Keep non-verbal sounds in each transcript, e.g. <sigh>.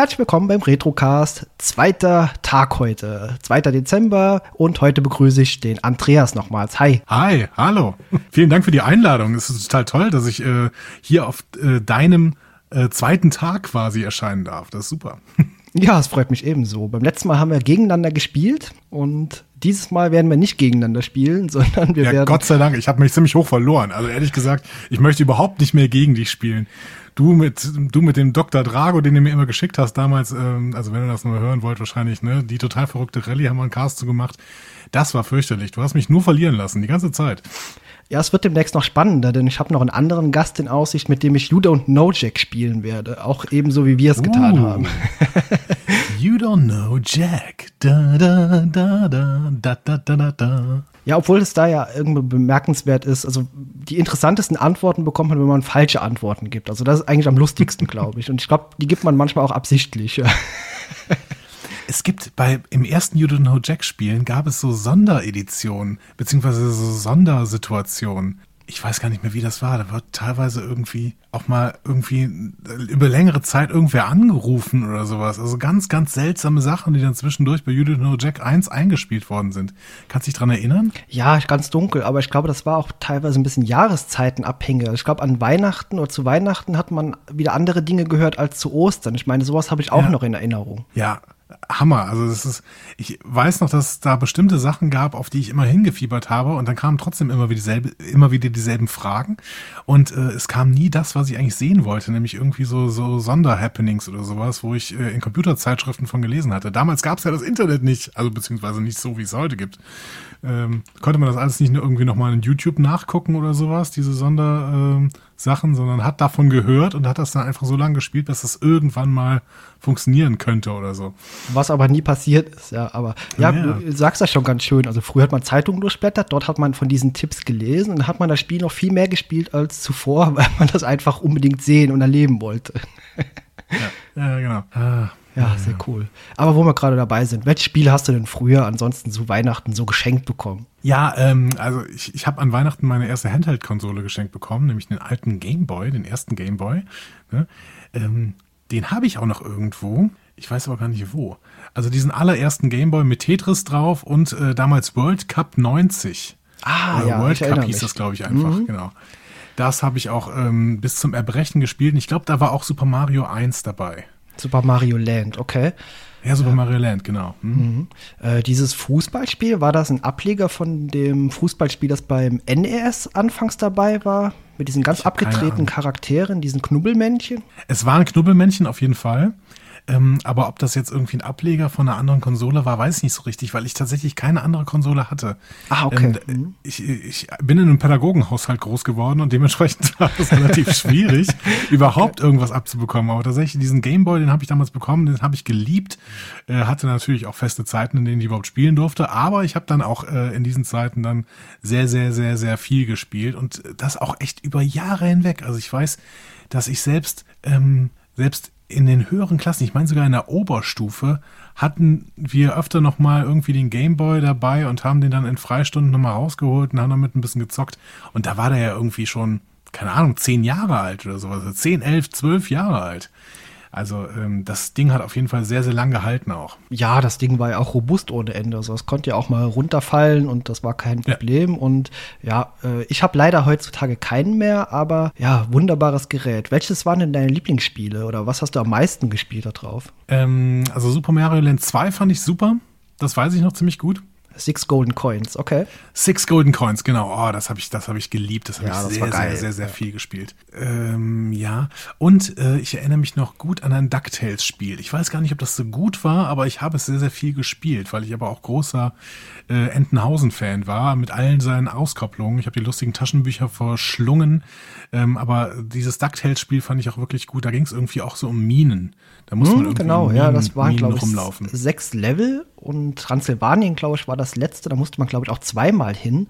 Herzlich willkommen beim Retrocast. Zweiter Tag heute, 2. Dezember und heute begrüße ich den Andreas nochmals. Hi. Hi, hallo. <laughs> Vielen Dank für die Einladung. Es ist total toll, dass ich äh, hier auf äh, deinem äh, zweiten Tag quasi erscheinen darf. Das ist super. <laughs> Ja, es freut mich ebenso. Beim letzten Mal haben wir gegeneinander gespielt und dieses Mal werden wir nicht gegeneinander spielen, <laughs> sondern wir ja, werden. Gott sei Dank, ich habe mich ziemlich hoch verloren. Also ehrlich gesagt, ich möchte überhaupt nicht mehr gegen dich spielen du mit, du mit dem Dr. Drago, den du mir immer geschickt hast damals, ähm, also wenn du das nur hören wollt, wahrscheinlich, ne, die total verrückte Rallye haben wir einen Cast zu gemacht. Das war fürchterlich. Du hast mich nur verlieren lassen, die ganze Zeit. Ja, es wird demnächst noch spannender, denn ich habe noch einen anderen Gast in Aussicht, mit dem ich You Don't Know Jack spielen werde. Auch ebenso, wie wir es getan uh. haben. you Don't Know Jack. Da, da, da, da, da, da, da, da. Ja, obwohl es da ja irgendwie bemerkenswert ist, also die interessantesten Antworten bekommt man, wenn man falsche Antworten gibt. Also das ist eigentlich am lustigsten, glaube ich. Und ich glaube, die gibt man manchmal auch absichtlich. <laughs> Es gibt bei im ersten You Don't Know Jack Spielen gab es so Sondereditionen beziehungsweise so Sondersituationen. Ich weiß gar nicht mehr, wie das war. Da wird teilweise irgendwie auch mal irgendwie über längere Zeit irgendwer angerufen oder sowas. Also ganz, ganz seltsame Sachen, die dann zwischendurch bei Don't Know Jack 1 eingespielt worden sind. Kannst du dich dran erinnern? Ja, ganz dunkel, aber ich glaube, das war auch teilweise ein bisschen Jahreszeiten abhängig. Also Ich glaube, an Weihnachten oder zu Weihnachten hat man wieder andere Dinge gehört als zu Ostern. Ich meine, sowas habe ich auch Ja. noch in Erinnerung. Ja, Hammer. Also das ist, ich weiß noch, dass es da bestimmte Sachen gab, auf die ich immer hingefiebert habe und dann kamen trotzdem immer wieder dieselbe, immer wieder dieselben Fragen und äh, es kam nie das, was ich eigentlich sehen wollte, nämlich irgendwie so so Sonderhappenings oder sowas, wo ich äh, in Computerzeitschriften von gelesen hatte. Damals gab es ja das Internet nicht, also beziehungsweise nicht so, wie es heute gibt. Ähm, konnte man das alles nicht nur irgendwie nochmal in YouTube nachgucken oder sowas, diese Sondersachen, ähm, Sachen, sondern hat davon gehört und hat das dann einfach so lange gespielt, dass das irgendwann mal funktionieren könnte oder so. Was aber nie passiert ist, ja. Aber ja, Ja. du sagst das schon ganz schön. Also früher hat man Zeitungen durchblättert, dort hat man von diesen Tipps gelesen und hat man das Spiel noch viel mehr gespielt als zuvor, <laughs> weil man das einfach unbedingt sehen und erleben wollte. Ja, genau. Ah, Ja, sehr cool. Aber wo wir gerade dabei sind, welche Spiele hast du denn früher ansonsten zu Weihnachten so geschenkt bekommen? Ja, ähm, also ich, ich habe an Weihnachten meine erste Handheld-Konsole geschenkt bekommen, nämlich den alten Game Boy, den ersten Game Boy. Ne? Ähm, den habe ich auch noch irgendwo. Ich weiß aber gar nicht wo. Also diesen allerersten Game Boy mit Tetris drauf und äh, damals World Cup 90. Ah, Oder ja, World Cup hieß mich. Mhm. das, glaube ich, einfach, genau. Das habe ich auch ähm, bis zum Erbrechen gespielt. Und ich glaube, da war auch Super Mario 1 dabei. Super Mario Land, okay. Ja, Super Mario Land, genau. Hm. Äh, dieses Fußballspiel, war das ein Ableger von dem Fußballspiel, das beim NES anfangs dabei war? Mit diesen ganz Ahnung. Charakteren, diesen Knubbelmännchen? Es war ein Knubbelmännchen auf jeden Fall. Ähm, aber ob das jetzt irgendwie ein Ableger von einer anderen Konsole war, weiß ich nicht so richtig, weil ich tatsächlich keine andere Konsole hatte. Ah, okay. Ähm, ich, ich bin in einem Pädagogenhaushalt groß geworden und dementsprechend <laughs> war es relativ schwierig, <laughs> überhaupt irgendwas abzubekommen. Aber tatsächlich diesen Gameboy, den habe ich damals bekommen, den habe ich geliebt. Äh, hatte natürlich auch feste Zeiten, in denen ich überhaupt spielen durfte. Aber ich habe dann auch äh, in diesen Zeiten dann sehr, sehr, sehr, sehr viel gespielt und das auch echt über Jahre hinweg. Also ich weiß, dass ich selbst, ähm, selbst in den höheren Klassen, ich meine sogar in der Oberstufe, hatten wir öfter noch mal irgendwie den Gameboy dabei und haben den dann in Freistunden noch mal rausgeholt und haben damit ein bisschen gezockt. Und da war der ja irgendwie schon, keine Ahnung, zehn Jahre alt oder sowas. Zehn, elf, zwölf Jahre alt. Also ähm, das Ding hat auf jeden Fall sehr, sehr lang gehalten auch. Ja, das Ding war ja auch robust ohne Ende. Also es konnte ja auch mal runterfallen und das war kein Ja. Problem. Und ja, äh, ich habe leider heutzutage keinen mehr, aber ja, wunderbares Gerät. Welches waren denn deine Lieblingsspiele oder was hast du am meisten gespielt da drauf? Ähm, also Super Mario Land 2 fand ich super. Das weiß ich noch ziemlich gut. Six Golden Coins, okay. Six Golden Coins, genau. Oh, das habe ich, das habe ich geliebt. Das habe Ja, ich das sehr, sehr, sehr, sehr viel gespielt. Ähm, ja. Und äh, ich erinnere mich noch gut an ein DuckTales-Spiel. Ich weiß gar nicht, ob das so gut war, aber ich habe es sehr, sehr viel gespielt, weil ich aber auch großer äh, Entenhausen-Fan war, mit allen seinen Auskopplungen. Ich habe die lustigen Taschenbücher verschlungen. Ähm, aber dieses DuckTales-Spiel fand ich auch wirklich gut. Da ging es irgendwie auch so um Minen. Da muss man Hm, irgendwie genau, in ja, Minen, das waren, Minen glaube ich, rumlaufen. sechs Level und Transsilvanien, glaube ich, war das letzte. Da musste man, glaube ich, auch zweimal hin.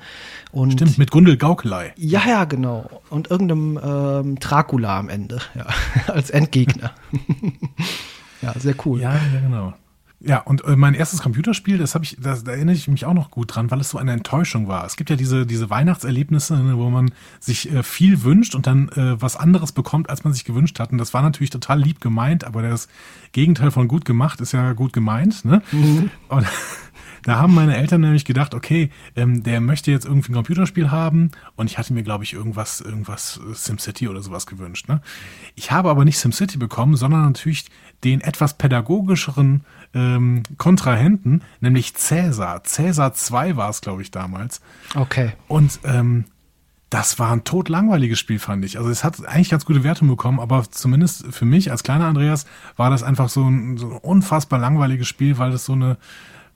Und Stimmt, mit Gundel Gaukelei. Ja, ja, genau. Und irgendeinem ähm, Dracula am Ende, <laughs> ja, als Endgegner. <laughs> ja, sehr cool. Ja, ja, genau. Ja, und äh, mein erstes Computerspiel, das habe ich, das, da erinnere ich mich auch noch gut dran, weil es so eine Enttäuschung war. Es gibt ja diese, diese Weihnachtserlebnisse, ne, wo man sich äh, viel wünscht und dann äh, was anderes bekommt, als man sich gewünscht hat. Und das war natürlich total lieb gemeint, aber das Gegenteil von gut gemacht ist ja gut gemeint. Ne? Mhm. Und da haben meine Eltern nämlich gedacht, okay, ähm, der möchte jetzt irgendwie ein Computerspiel haben und ich hatte mir, glaube ich, irgendwas, irgendwas äh, SimCity oder sowas gewünscht. Ne? Ich habe aber nicht SimCity bekommen, sondern natürlich den etwas pädagogischeren ähm, Kontrahenten, nämlich Cäsar. Cäsar 2 war es, glaube ich, damals. Okay. Und ähm, das war ein totlangweiliges Spiel, fand ich. Also es hat eigentlich ganz gute Wertungen bekommen, aber zumindest für mich als kleiner Andreas war das einfach so ein, so ein unfassbar langweiliges Spiel, weil das so eine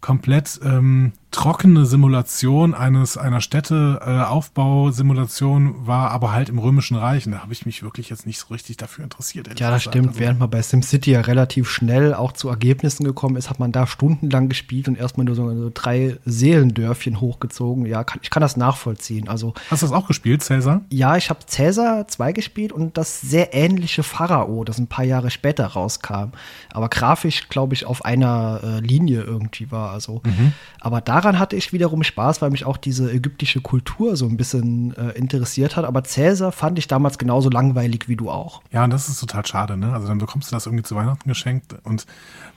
komplett ähm, trockene Simulation eines einer Städte äh, Aufbausimulation war, aber halt im Römischen Reich. Und da habe ich mich wirklich jetzt nicht so richtig dafür interessiert. Ja, das stimmt. Also, Während man bei SimCity ja relativ schnell auch zu Ergebnissen gekommen ist, hat man da stundenlang gespielt und erstmal nur so, so drei Seelendörfchen hochgezogen. Ja, kann, ich kann das nachvollziehen. Also hast du das auch gespielt, Cäsar? Ja, ich habe Cäsar 2 gespielt und das sehr ähnliche Pharao, das ein paar Jahre später rauskam, aber grafisch glaube ich auf einer äh, Linie irgendwie war. Also, mhm. aber da daran hatte ich wiederum Spaß, weil mich auch diese ägyptische Kultur so ein bisschen äh, interessiert hat. Aber Cäsar fand ich damals genauso langweilig wie du auch. Ja, und das ist total schade, ne? Also dann bekommst du das irgendwie zu Weihnachten geschenkt und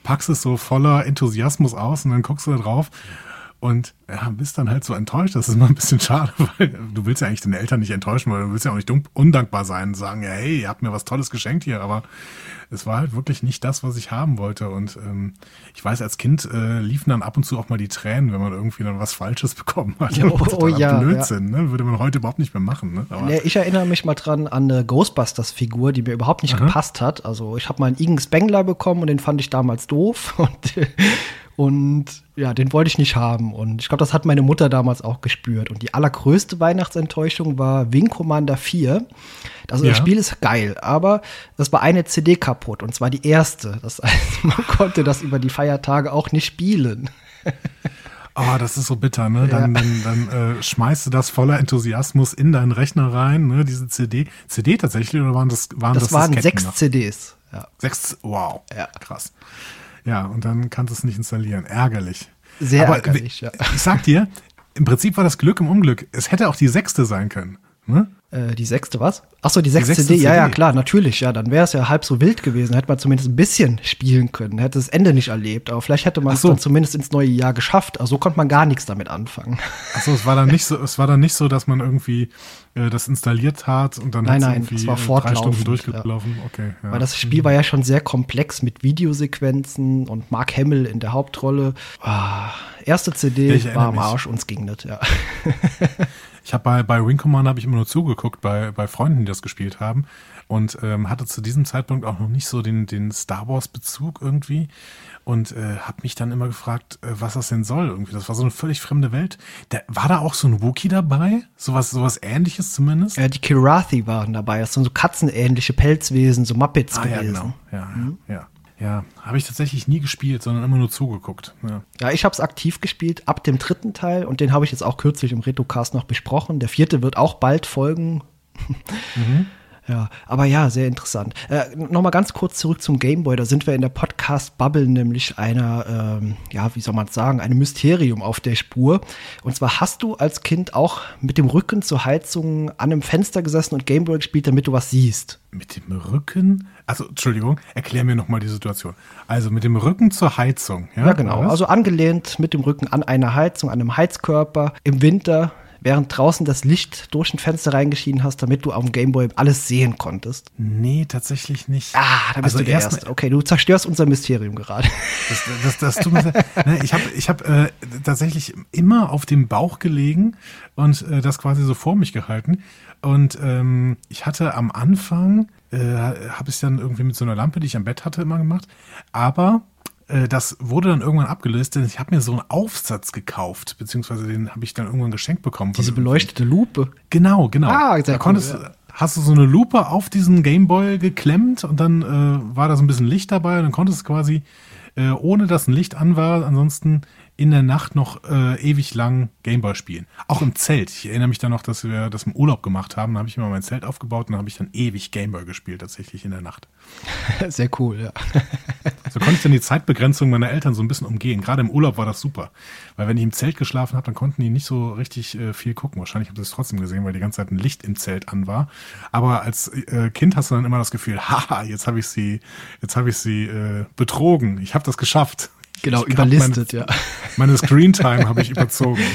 packst es so voller Enthusiasmus aus und dann guckst du da drauf und ja, bist dann halt so enttäuscht. Das ist immer ein bisschen schade, <laughs> weil du willst ja eigentlich deine Eltern nicht enttäuschen, weil du willst ja auch nicht undankbar sein und sagen, ja, hey, ihr habt mir was Tolles geschenkt hier, aber es war halt wirklich nicht das, was ich haben wollte. Und ähm, ich weiß, als Kind äh, liefen dann ab und zu auch mal die Tränen, wenn man irgendwie dann was Falsches <laughs> bekommen hat. Ja, oh, oh ja, Blödsinn, ja. Ne? würde man heute überhaupt nicht mehr machen. Ne? Nee, ich erinnere mich mal dran an eine Ghostbusters-Figur, die mir überhaupt nicht Aha. gepasst hat. Also ich habe mal einen Igen Spengler bekommen und den fand ich damals doof. <laughs> Und und ja, den wollte ich nicht haben. Und ich glaube, das hat meine Mutter damals auch gespürt. Und die allergrößte Weihnachtsenttäuschung war Wing Commander 4. Also ja. das Spiel ist geil, aber das war eine CD kaputt. Und zwar die erste. Das heißt, <laughs> man konnte das über die Feiertage auch nicht spielen. Oh, das ist so bitter, ne? Dann, ja. dann, dann äh, schmeißt du das voller Enthusiasmus in deinen Rechner rein, ne? Diese CD. CD tatsächlich oder waren das waren das? Das waren sechs noch? CDs. Ja. Sechs, wow, ja. krass. Ja, und dann kannst du es nicht installieren. Ärgerlich. Sehr Aber ärgerlich, ja. Ich sag dir, im Prinzip war das Glück im Unglück. Es hätte auch die sechste sein können. Ne? Äh, die sechste was? Achso, die sechste, die sechste CD. Ja, ja, klar, natürlich. Ja, dann wäre es ja halb so wild gewesen. Hätte man zumindest ein bisschen spielen können. Hätte das Ende nicht erlebt. Aber vielleicht hätte man es so. dann zumindest ins neue Jahr geschafft. Also so konnte man gar nichts damit anfangen. Achso, es war dann nicht so, es war dann nicht so, dass man irgendwie äh, das installiert hat und dann nein, nein, irgendwie es war drei Stunden durchgelaufen. Ja. Okay. Ja. Weil das Spiel war ja schon sehr komplex mit Videosequenzen und Mark Hamill in der Hauptrolle. Ah, erste CD war am Arsch, uns ging das, ja. <laughs> Ich habe bei, bei Wing Commander habe ich immer nur zugeguckt bei, bei Freunden, die das gespielt haben und ähm, hatte zu diesem Zeitpunkt auch noch nicht so den, den Star Wars Bezug irgendwie und äh, habe mich dann immer gefragt, äh, was das denn soll irgendwie. Das war so eine völlig fremde Welt. Da, war da auch so ein Wookie dabei? Sowas, sowas ähnliches zumindest? Ja, die Kirathi waren dabei. Das sind so katzenähnliche Pelzwesen, so Muppets ah, gewesen. Ja, genau. Ja, mhm. ja. Ja, habe ich tatsächlich nie gespielt, sondern immer nur zugeguckt. Ja, ja ich habe es aktiv gespielt ab dem dritten Teil und den habe ich jetzt auch kürzlich im Retrocast noch besprochen. Der vierte wird auch bald folgen. Mhm. Ja, aber ja, sehr interessant. Äh, Nochmal ganz kurz zurück zum Gameboy. Da sind wir in der Podcast-Bubble nämlich einer, ähm, ja, wie soll man sagen, einem Mysterium auf der Spur. Und zwar hast du als Kind auch mit dem Rücken zur Heizung an einem Fenster gesessen und Gameboy gespielt, damit du was siehst. Mit dem Rücken? Also, Entschuldigung, erklär mir nochmal die Situation. Also mit dem Rücken zur Heizung. Ja, ja genau. Also angelehnt mit dem Rücken an eine Heizung, an einem Heizkörper. Im Winter während draußen das Licht durch ein Fenster reingeschienen hast, damit du auf dem Gameboy alles sehen konntest? Nee, tatsächlich nicht. Ah, da bist also du der Erste. Okay, du zerstörst unser Mysterium gerade. Das, das, das tut mir ne, Ich habe ich hab, äh, tatsächlich immer auf dem Bauch gelegen und äh, das quasi so vor mich gehalten. Und ähm, ich hatte am Anfang, äh, habe ich dann irgendwie mit so einer Lampe, die ich am Bett hatte, immer gemacht. Aber äh, das wurde dann irgendwann abgelöst, denn ich habe mir so einen Aufsatz gekauft, beziehungsweise den habe ich dann irgendwann geschenkt bekommen. Diese beleuchtete Lupe. Genau, genau. Ah, da konntest, ja. hast du so eine Lupe auf diesen Gameboy geklemmt und dann äh, war da so ein bisschen Licht dabei und dann konntest du quasi, äh, ohne dass ein Licht an war, ansonsten in der Nacht noch äh, ewig lang Gameboy spielen. Auch im Zelt. Ich erinnere mich da noch, dass wir das im Urlaub gemacht haben. Da habe ich immer mein Zelt aufgebaut und da habe ich dann ewig Gameboy gespielt, tatsächlich in der Nacht. <laughs> Sehr cool, ja. <laughs> So konnte ich dann die Zeitbegrenzung meiner Eltern so ein bisschen umgehen. Gerade im Urlaub war das super. Weil wenn ich im Zelt geschlafen habe, dann konnten die nicht so richtig äh, viel gucken. Wahrscheinlich haben sie es trotzdem gesehen, weil die ganze Zeit ein Licht im Zelt an war. Aber als äh, Kind hast du dann immer das Gefühl, <laughs> haha, jetzt habe ich sie, jetzt habe ich sie äh, betrogen. Ich habe das geschafft. Genau, ich überlistet, meine, ja. Meine Screentime habe ich überzogen. <laughs>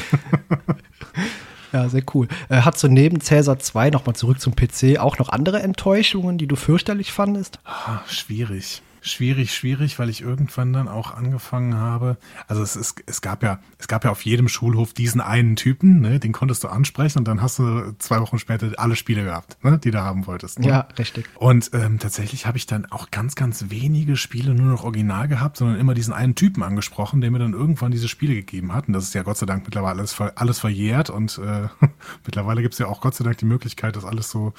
Ja, sehr cool. Äh, hat so neben Cäsar 2 nochmal zurück zum PC auch noch andere Enttäuschungen, die du fürchterlich fandest? Ah, schwierig schwierig, schwierig, weil ich irgendwann dann auch angefangen habe. Also es, ist, es gab ja, es gab ja auf jedem Schulhof diesen einen Typen, ne, den konntest du ansprechen und dann hast du zwei Wochen später alle Spiele gehabt, ne, die du haben wolltest. Ne? Ja, richtig. Und ähm, tatsächlich habe ich dann auch ganz, ganz wenige Spiele nur noch original gehabt, sondern immer diesen einen Typen angesprochen, der mir dann irgendwann diese Spiele gegeben hat. Und das ist ja Gott sei Dank mittlerweile alles, alles verjährt und äh, <laughs> mittlerweile gibt es ja auch Gott sei Dank die Möglichkeit, das alles so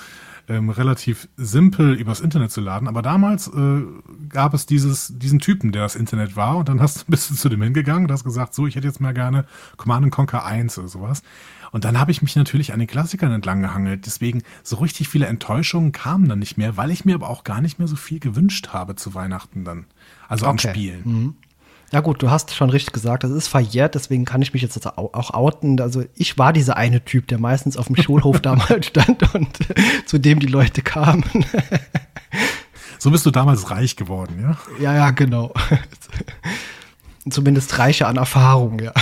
ähm, relativ simpel übers Internet zu laden. Aber damals äh, gab es dieses, diesen Typen, der das Internet war. Und dann hast du, bist du zu dem hingegangen und hast gesagt, so, ich hätte jetzt mal gerne Command Conquer 1 oder sowas. Und dann habe ich mich natürlich an den Klassikern entlang gehangelt. Deswegen so richtig viele Enttäuschungen kamen dann nicht mehr, weil ich mir aber auch gar nicht mehr so viel gewünscht habe zu Weihnachten dann. Also okay. an Spielen. Mhm. Ja gut, du hast schon richtig gesagt, das ist verjährt, deswegen kann ich mich jetzt auch outen. Also ich war dieser eine Typ, der meistens auf dem Schulhof <laughs> damals stand und <laughs> zu dem die Leute kamen. <laughs> So bist du damals reich geworden, ja? Ja, ja, genau. Zumindest reicher an Erfahrung, ja.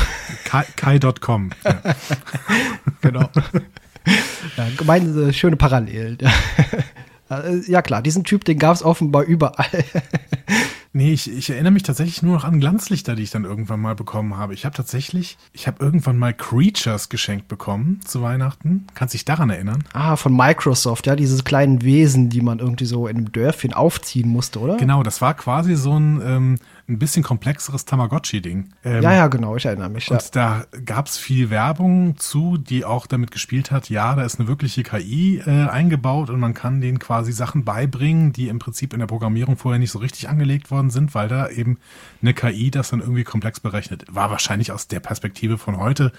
Kai.com. Ja. genau. Ja, gemeine schöne Parallelen. Ja, klar, diesen Typ, den gab es offenbar überall. Nee, ich, ich erinnere mich tatsächlich nur noch an Glanzlichter, die ich dann irgendwann mal bekommen habe. Ich habe tatsächlich, ich habe irgendwann mal Creatures geschenkt bekommen zu Weihnachten. Kannst dich daran erinnern? Ah, von Microsoft, ja, diese kleinen Wesen, die man irgendwie so in einem Dörfchen aufziehen musste, oder? Genau, das war quasi so ein, ähm, ein bisschen komplexeres Tamagotchi-Ding. Ähm, ja, ja, genau, ich erinnere mich. Und ja. da gab es viel Werbung zu, die auch damit gespielt hat, ja, da ist eine wirkliche KI äh, eingebaut und man kann denen quasi Sachen beibringen, die im Prinzip in der Programmierung vorher nicht so richtig angelegt worden sind, weil da eben eine KI das dann irgendwie komplex berechnet. War wahrscheinlich aus der Perspektive von heute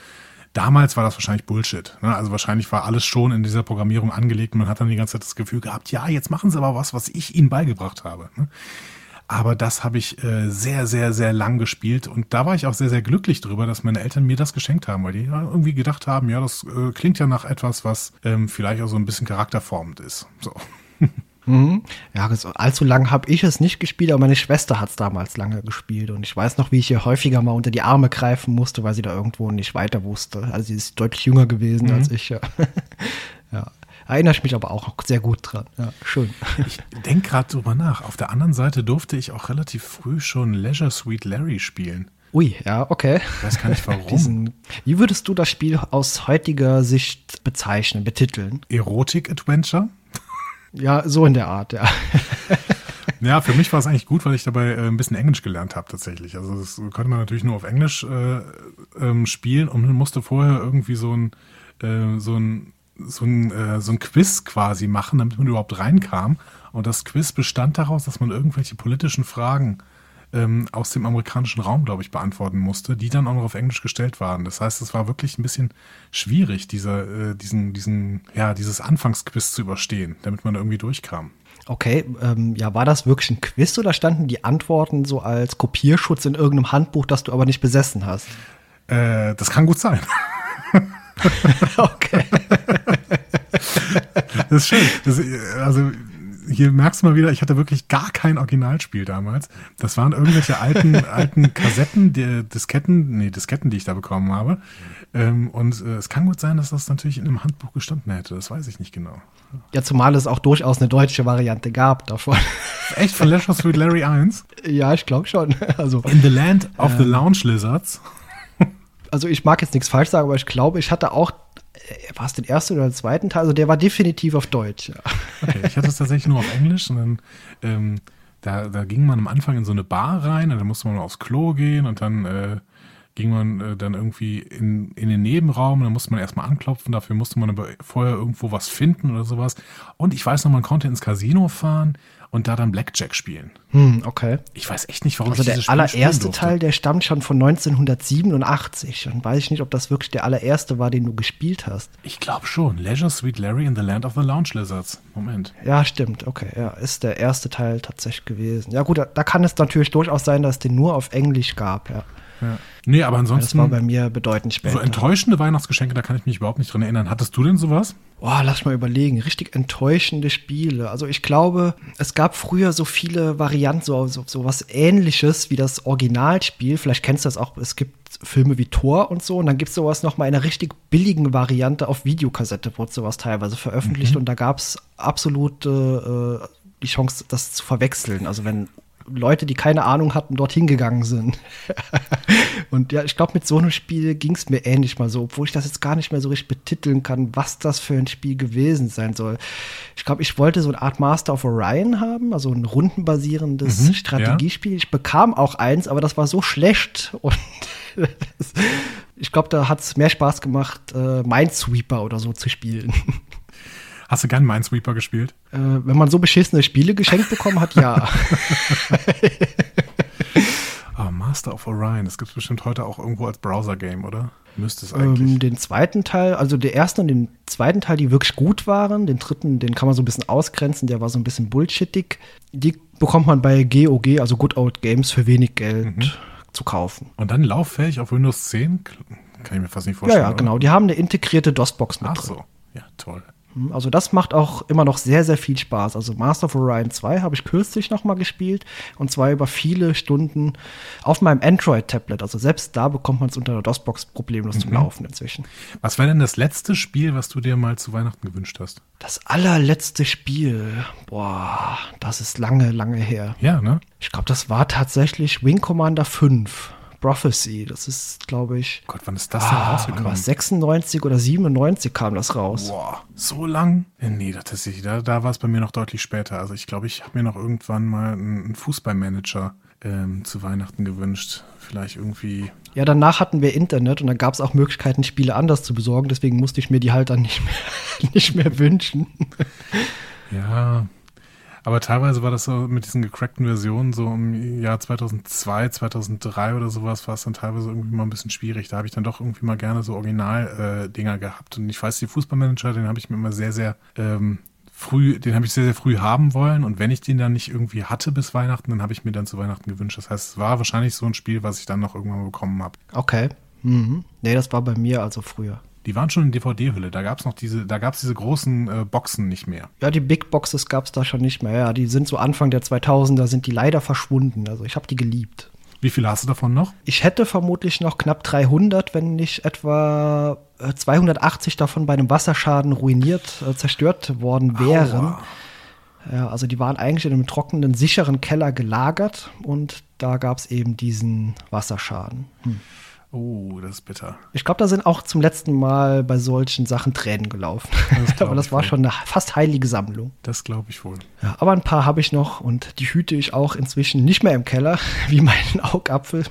Damals war das wahrscheinlich Bullshit. Ne? Also wahrscheinlich war alles schon in dieser Programmierung angelegt und man hat dann die ganze Zeit das Gefühl gehabt, ja, jetzt machen sie aber was, was ich ihnen beigebracht habe. Ne? Aber das habe ich äh, sehr, sehr, sehr lang gespielt. Und da war ich auch sehr, sehr glücklich drüber, dass meine Eltern mir das geschenkt haben, weil die ja irgendwie gedacht haben, ja, das äh, klingt ja nach etwas, was ähm, vielleicht auch so ein bisschen charakterformend ist. So. <laughs> Mhm. Ja, allzu lang habe ich es nicht gespielt, aber meine Schwester hat es damals lange gespielt. Und ich weiß noch, wie ich ihr häufiger mal unter die Arme greifen musste, weil sie da irgendwo nicht weiter wusste. Also sie ist deutlich jünger gewesen mhm. als ich. Ja. <laughs> ja. Erinnere ich mich aber auch sehr gut dran. Ja, schön. <laughs> Ich denke gerade drüber nach. Auf der anderen Seite durfte ich auch relativ früh schon Leisure Suite Larry spielen. Ui, ja, okay. Ich weiß gar nicht warum. <laughs> Diesen, wie würdest du das Spiel aus heutiger Sicht bezeichnen, betiteln? Erotik-Adventure? Ja, so in der Art, ja. <laughs> Ja, für mich war es eigentlich gut, weil ich dabei äh, ein bisschen Englisch gelernt habe tatsächlich. Also das konnte man natürlich nur auf Englisch äh, ähm, spielen und man musste vorher irgendwie so ein, äh, so ein so ein, äh, so ein Quiz quasi machen, damit man überhaupt reinkam. Und das Quiz bestand daraus, dass man irgendwelche politischen Fragen ähm, aus dem amerikanischen Raum, glaube ich, beantworten musste, die dann auch noch auf Englisch gestellt waren. Das heißt, es war wirklich ein bisschen schwierig, dieser, äh, diesen, diesen, ja, dieses Anfangsquiz zu überstehen, damit man irgendwie durchkam. Okay, ähm, ja, war das wirklich ein Quiz oder standen die Antworten so als Kopierschutz in irgendeinem Handbuch, das du aber nicht besessen hast? Äh, das kann gut sein. <laughs> okay. Das ist schön. Das, also hier merkst du mal wieder, ich hatte wirklich gar kein Originalspiel damals. Das waren irgendwelche alten, <laughs> alten Kassetten, die, Disketten, nee, Disketten, die ich da bekommen habe. Ähm, und äh, es kann gut sein, dass das natürlich in einem Handbuch gestanden hätte. Das weiß ich nicht genau. Ja, zumal es auch durchaus eine deutsche Variante gab davon. Echt? Von Leisure Suite Larry 1? Ja, ich glaube schon. Also, in the Land of ähm, the Lounge Lizards also ich mag jetzt nichts falsch sagen, aber ich glaube, ich hatte auch, äh, war es den ersten oder den zweiten Teil? Also der war definitiv auf Deutsch. Ja. Okay, ich hatte es tatsächlich nur auf Englisch und dann, ähm, da, da ging man am Anfang in so eine Bar rein und dann musste man aufs Klo gehen und dann äh, ging man äh, dann irgendwie in, in den Nebenraum und dann musste man erstmal anklopfen, dafür musste man aber vorher irgendwo was finden oder sowas. Und ich weiß noch, man konnte ins Casino fahren und da dann Blackjack spielen. Hm, okay. Ich weiß echt nicht, warum Also ich der dieses Spiel allererste spielen durfte. Teil, der stammt schon von 1987. Dann weiß ich nicht, ob das wirklich der allererste war, den du gespielt hast. Ich glaube schon. Leisure Sweet Larry in the Land of the Lounge Lizards. Moment. Ja, stimmt. Okay, ja, ist der erste Teil tatsächlich gewesen. Ja gut, da, da kann es natürlich durchaus sein, dass es den nur auf Englisch gab. Ja, Ja. Nee, aber das ansonsten war bei mir bedeutend so später. enttäuschende Weihnachtsgeschenke, da kann ich mich überhaupt nicht dran erinnern. Hattest du denn sowas? Boah, lass mal überlegen. Richtig enttäuschende Spiele. Also ich glaube, es gab früher so viele Varianten, so, so, so was ähnliches wie das Originalspiel. Vielleicht kennst du das auch. Es gibt Filme wie Thor und so. Und dann gibt es sowas noch mal in einer richtig billigen Variante auf Videokassette, wurde sowas teilweise veröffentlicht. Und da gab es absolute äh, die Chance, das zu verwechseln. Also wenn Leute, die keine Ahnung hatten, dorthin gegangen sind. <laughs> und ja, ich glaube, mit so einem Spiel ging es mir ähnlich mal so, obwohl ich das jetzt gar nicht mehr so richtig betiteln kann, was das für ein Spiel gewesen sein soll. Ich glaube, ich wollte so eine Art Master of Orion haben, also ein rundenbasierendes Mhm, Strategiespiel. Ich bekam auch eins, aber das war so schlecht <laughs> und ich glaube, da hat es mehr Spaß gemacht, äh, Minesweeper oder so zu spielen. Hast du gern Minesweeper gespielt? Äh, wenn man so beschissene Spiele geschenkt bekommen hat, ja. <laughs> Ah, Master of Orion, das gibt es bestimmt heute auch irgendwo als Browser-Game, oder? Müsste es eigentlich. Ähm, den zweiten Teil, also der erste und den zweiten Teil, die wirklich gut waren. Den dritten, den kann man so ein bisschen ausgrenzen, der war so ein bisschen bullshittig. Die bekommt man bei GOG, also Good Old Games, für wenig Geld Mhm. zu kaufen. Und dann lauffähig auf Windows 10? Kann ich mir fast nicht Ja, vorstellen. ja, oder? genau. Die haben eine integrierte DOS-Box mit Ach drin. so. Ja, toll. Also das macht auch immer noch sehr, sehr viel Spaß. Also Master of Orion 2 habe ich kürzlich noch mal gespielt und zwar über viele Stunden auf meinem Android-Tablet. Also selbst da bekommt man es unter der DOS-Box problemlos Mhm. zum Laufen inzwischen. Was wäre denn das letzte Spiel, was du dir mal zu Weihnachten gewünscht hast? Das allerletzte Spiel, boah, das ist lange, lange her. Ja, ne? Ich glaube, das war tatsächlich Wing Commander 5. Prophecy, das ist, glaube ich, Gott, wann ist das denn ah, rausgekommen? war's? 96 oder 97 kam das raus. Boah, so lang? Nee, das tatsächlich, da, da war es bei mir noch deutlich später. Also ich glaube, ich habe mir noch irgendwann mal einen, einen Fußballmanager ähm, zu Weihnachten gewünscht. Vielleicht irgendwie. Ja, danach hatten wir Internet und dann gab es auch Möglichkeiten, Spiele anders zu besorgen. Deswegen musste ich mir die halt dann nicht mehr, <laughs> nicht mehr wünschen. Ja. Aber teilweise war das so mit diesen gecrackten Versionen, so im Jahr 2002, 2003 oder sowas, war es dann teilweise irgendwie mal ein bisschen schwierig. Da habe ich dann doch irgendwie mal gerne so Original-Dinger gehabt. Und ich weiß, die Fußballmanager, den habe ich mir immer sehr, sehr ähm, früh, den habe ich sehr, sehr früh haben wollen. Und wenn ich den dann nicht irgendwie hatte bis Weihnachten, dann habe ich mir dann zu Weihnachten gewünscht. Das heißt, es war wahrscheinlich so ein Spiel, was ich dann noch irgendwann bekommen habe. Okay. Mhm. Nee, das war bei mir also früher. Die waren schon in DVD-Hülle. Da gab es noch diese, da gab es diese großen äh, Boxen nicht mehr. Ja, die Big Boxes gab es da schon nicht mehr. Ja, die sind so Anfang der 2000er, sind die leider verschwunden. Also ich habe die geliebt. Wie viele hast du davon noch? Ich hätte vermutlich noch knapp 300, wenn nicht etwa äh, 280 davon bei einem Wasserschaden ruiniert, äh, zerstört worden wären. Aua. Ja, also die waren eigentlich in einem trockenen, sicheren Keller gelagert und da gab es eben diesen Wasserschaden. Hm. Oh, das ist bitter. Ich glaube, da sind auch zum letzten Mal bei solchen Sachen Tränen gelaufen. Das <laughs> aber das war wohl. schon eine fast heilige Sammlung. Das glaube ich wohl. Ja, aber ein paar habe ich noch und die hüte ich auch inzwischen nicht mehr im Keller, <laughs> wie meinen <laughs> Augapfel.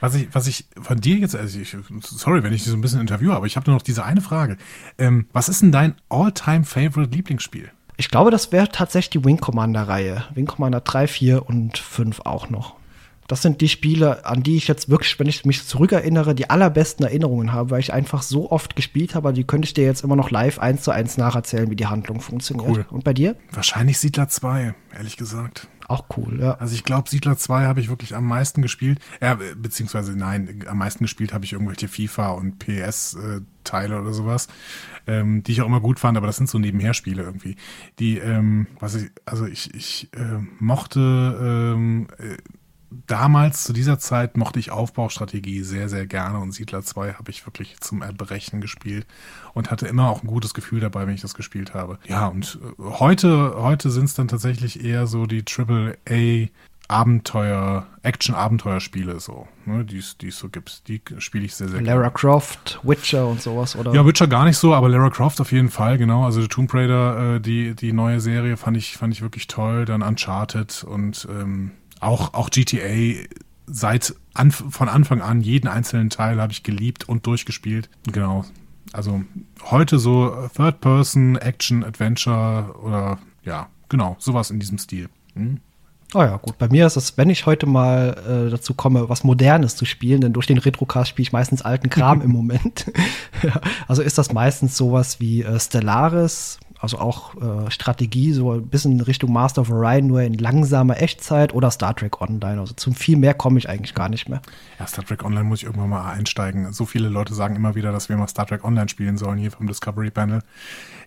Was ich, was ich von dir jetzt, also ich, sorry, wenn ich dich so ein bisschen interviewe, aber ich habe nur noch diese eine Frage. Ähm, was ist denn dein all-time-favorite Lieblingsspiel? Ich glaube, das wäre tatsächlich die Wing Commander-Reihe. Wing Commander 3, 4 und 5 auch noch. Das sind die Spiele, an die ich jetzt wirklich, wenn ich mich zurückerinnere, die allerbesten Erinnerungen habe, weil ich einfach so oft gespielt habe, die könnte ich dir jetzt immer noch live eins zu eins nacherzählen, wie die Handlung funktioniert. Cool. Und bei dir? Wahrscheinlich Siedler 2, ehrlich gesagt. Auch cool, ja. Also ich glaube, Siedler 2 habe ich wirklich am meisten gespielt. Ja, beziehungsweise nein, am meisten gespielt habe ich irgendwelche FIFA und PS-Teile oder sowas, ähm, die ich auch immer gut fand, aber das sind so Nebenherspiele irgendwie. Die, ähm, was ich, also ich, ich äh, mochte ähm, äh, damals zu dieser Zeit mochte ich Aufbaustrategie sehr, sehr gerne und Siedler 2 habe ich wirklich zum Erbrechen gespielt und hatte immer auch ein gutes Gefühl dabei, wenn ich das gespielt habe. Ja, und äh, heute, heute sind es dann tatsächlich eher so die Triple A Abenteuer, Action-Abenteuerspiele so, ne, die es die es so gibt. Die spiele ich sehr, sehr gerne. Lara Croft, Witcher und sowas, oder? Ja, Witcher gar nicht so, aber Lara Croft auf jeden Fall, genau. Also die Tomb Raider, äh, die, die neue Serie fand ich, fand ich wirklich toll. Dann Uncharted und ähm, auch, auch GTA seit an, von Anfang an, jeden einzelnen Teil habe ich geliebt und durchgespielt. Genau. Also heute so Third Person, Action, Adventure oder ja, genau, sowas in diesem Stil. Hm? Oh ja, gut. Bei mir ist es, wenn ich heute mal äh, dazu komme, was Modernes zu spielen, denn durch den Retrocast spiele ich meistens alten Kram <laughs> im Moment. <laughs> also ist das meistens sowas wie äh, Stellaris, also auch äh, Strategie, so ein bisschen in Richtung Master of Orion, nur in langsamer Echtzeit oder Star Trek Online. Also zum viel mehr komme ich eigentlich gar nicht mehr. Ja, Star Trek Online muss ich irgendwann mal einsteigen. So viele Leute sagen immer wieder, dass wir mal Star Trek Online spielen sollen hier vom Discovery Panel.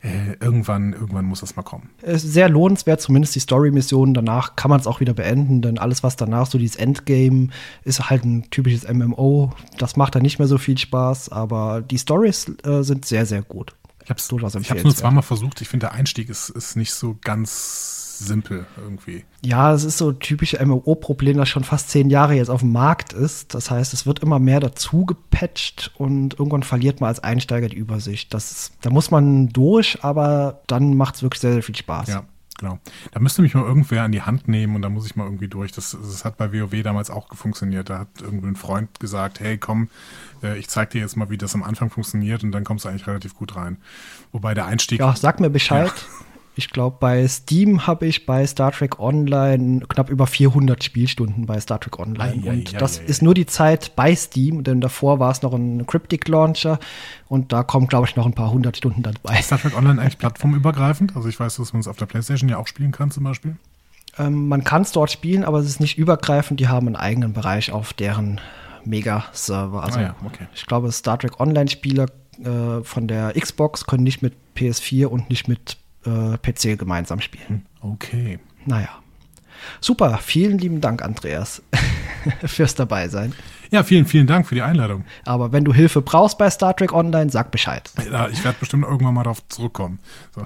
Äh, irgendwann, irgendwann muss das mal kommen. Es ist sehr lohnenswert, zumindest die Story-Missionen. Danach kann man es auch wieder beenden, denn alles, was danach so dieses Endgame ist halt ein typisches MMO. Das macht dann nicht mehr so viel Spaß, aber die Stories äh, sind sehr, sehr gut. Ich habe es nur zweimal versucht. Ich finde, der Einstieg ist, ist nicht so ganz simpel irgendwie. Ja, es ist so ein typisches MMO-Problem, das schon fast zehn Jahre jetzt auf dem Markt ist. Das heißt, es wird immer mehr dazu gepatcht und irgendwann verliert man als Einsteiger die Übersicht. Das, da muss man durch, aber dann macht es wirklich sehr, sehr viel Spaß. Ja. Genau. Da müsste mich mal irgendwer an die Hand nehmen und da muss ich mal irgendwie durch. Das, das hat bei WoW damals auch funktioniert. Da hat irgendwie ein Freund gesagt, hey, komm, äh, ich zeig dir jetzt mal, wie das am Anfang funktioniert und dann kommst du eigentlich relativ gut rein. Wobei der Einstieg. Ja, sag mir Bescheid. Ja. <laughs> Ich glaube, bei Steam habe ich bei Star Trek Online knapp über 400 Spielstunden bei Star Trek Online. Ei, und ei, das ei, ist nur die Zeit bei Steam, denn davor war es noch ein Cryptic Launcher und da kommen, glaube ich, noch ein paar hundert Stunden dabei. Ist Star Trek Online eigentlich plattformübergreifend? Also ich weiß, dass man es auf der Playstation ja auch spielen kann zum Beispiel. Ähm, man kann es dort spielen, aber es ist nicht übergreifend. Die haben einen eigenen Bereich auf deren Mega-Server. Also ah ja, okay. ich glaube, Star Trek Online-Spieler äh, von der Xbox können nicht mit PS4 und nicht mit äh, PC gemeinsam spielen. Okay. Naja. Super, vielen lieben Dank, Andreas, <laughs> fürs Dabeisein. Ja, vielen, vielen Dank für die Einladung. Aber wenn du Hilfe brauchst bei Star Trek Online, sag Bescheid. Ja, ich werde bestimmt irgendwann mal darauf zurückkommen. So.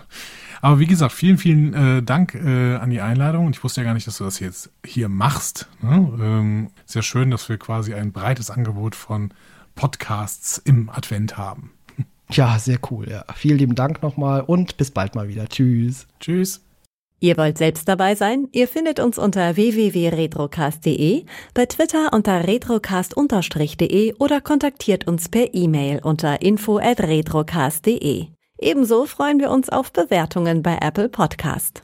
Aber wie gesagt, vielen, vielen äh, Dank äh, an die Einladung. Und ich wusste ja gar nicht, dass du das jetzt hier machst. Ne? Ähm, sehr schön, dass wir quasi ein breites Angebot von Podcasts im Advent haben. Ja, sehr cool. Ja. Vielen lieben Dank nochmal und bis bald mal wieder. Tschüss. Tschüss. Ihr wollt selbst dabei sein? Ihr findet uns unter www.retrocast.de, bei Twitter unter retrocast-de oder kontaktiert uns per E-Mail unter info@retrocast.de. Ebenso freuen wir uns auf Bewertungen bei Apple Podcast.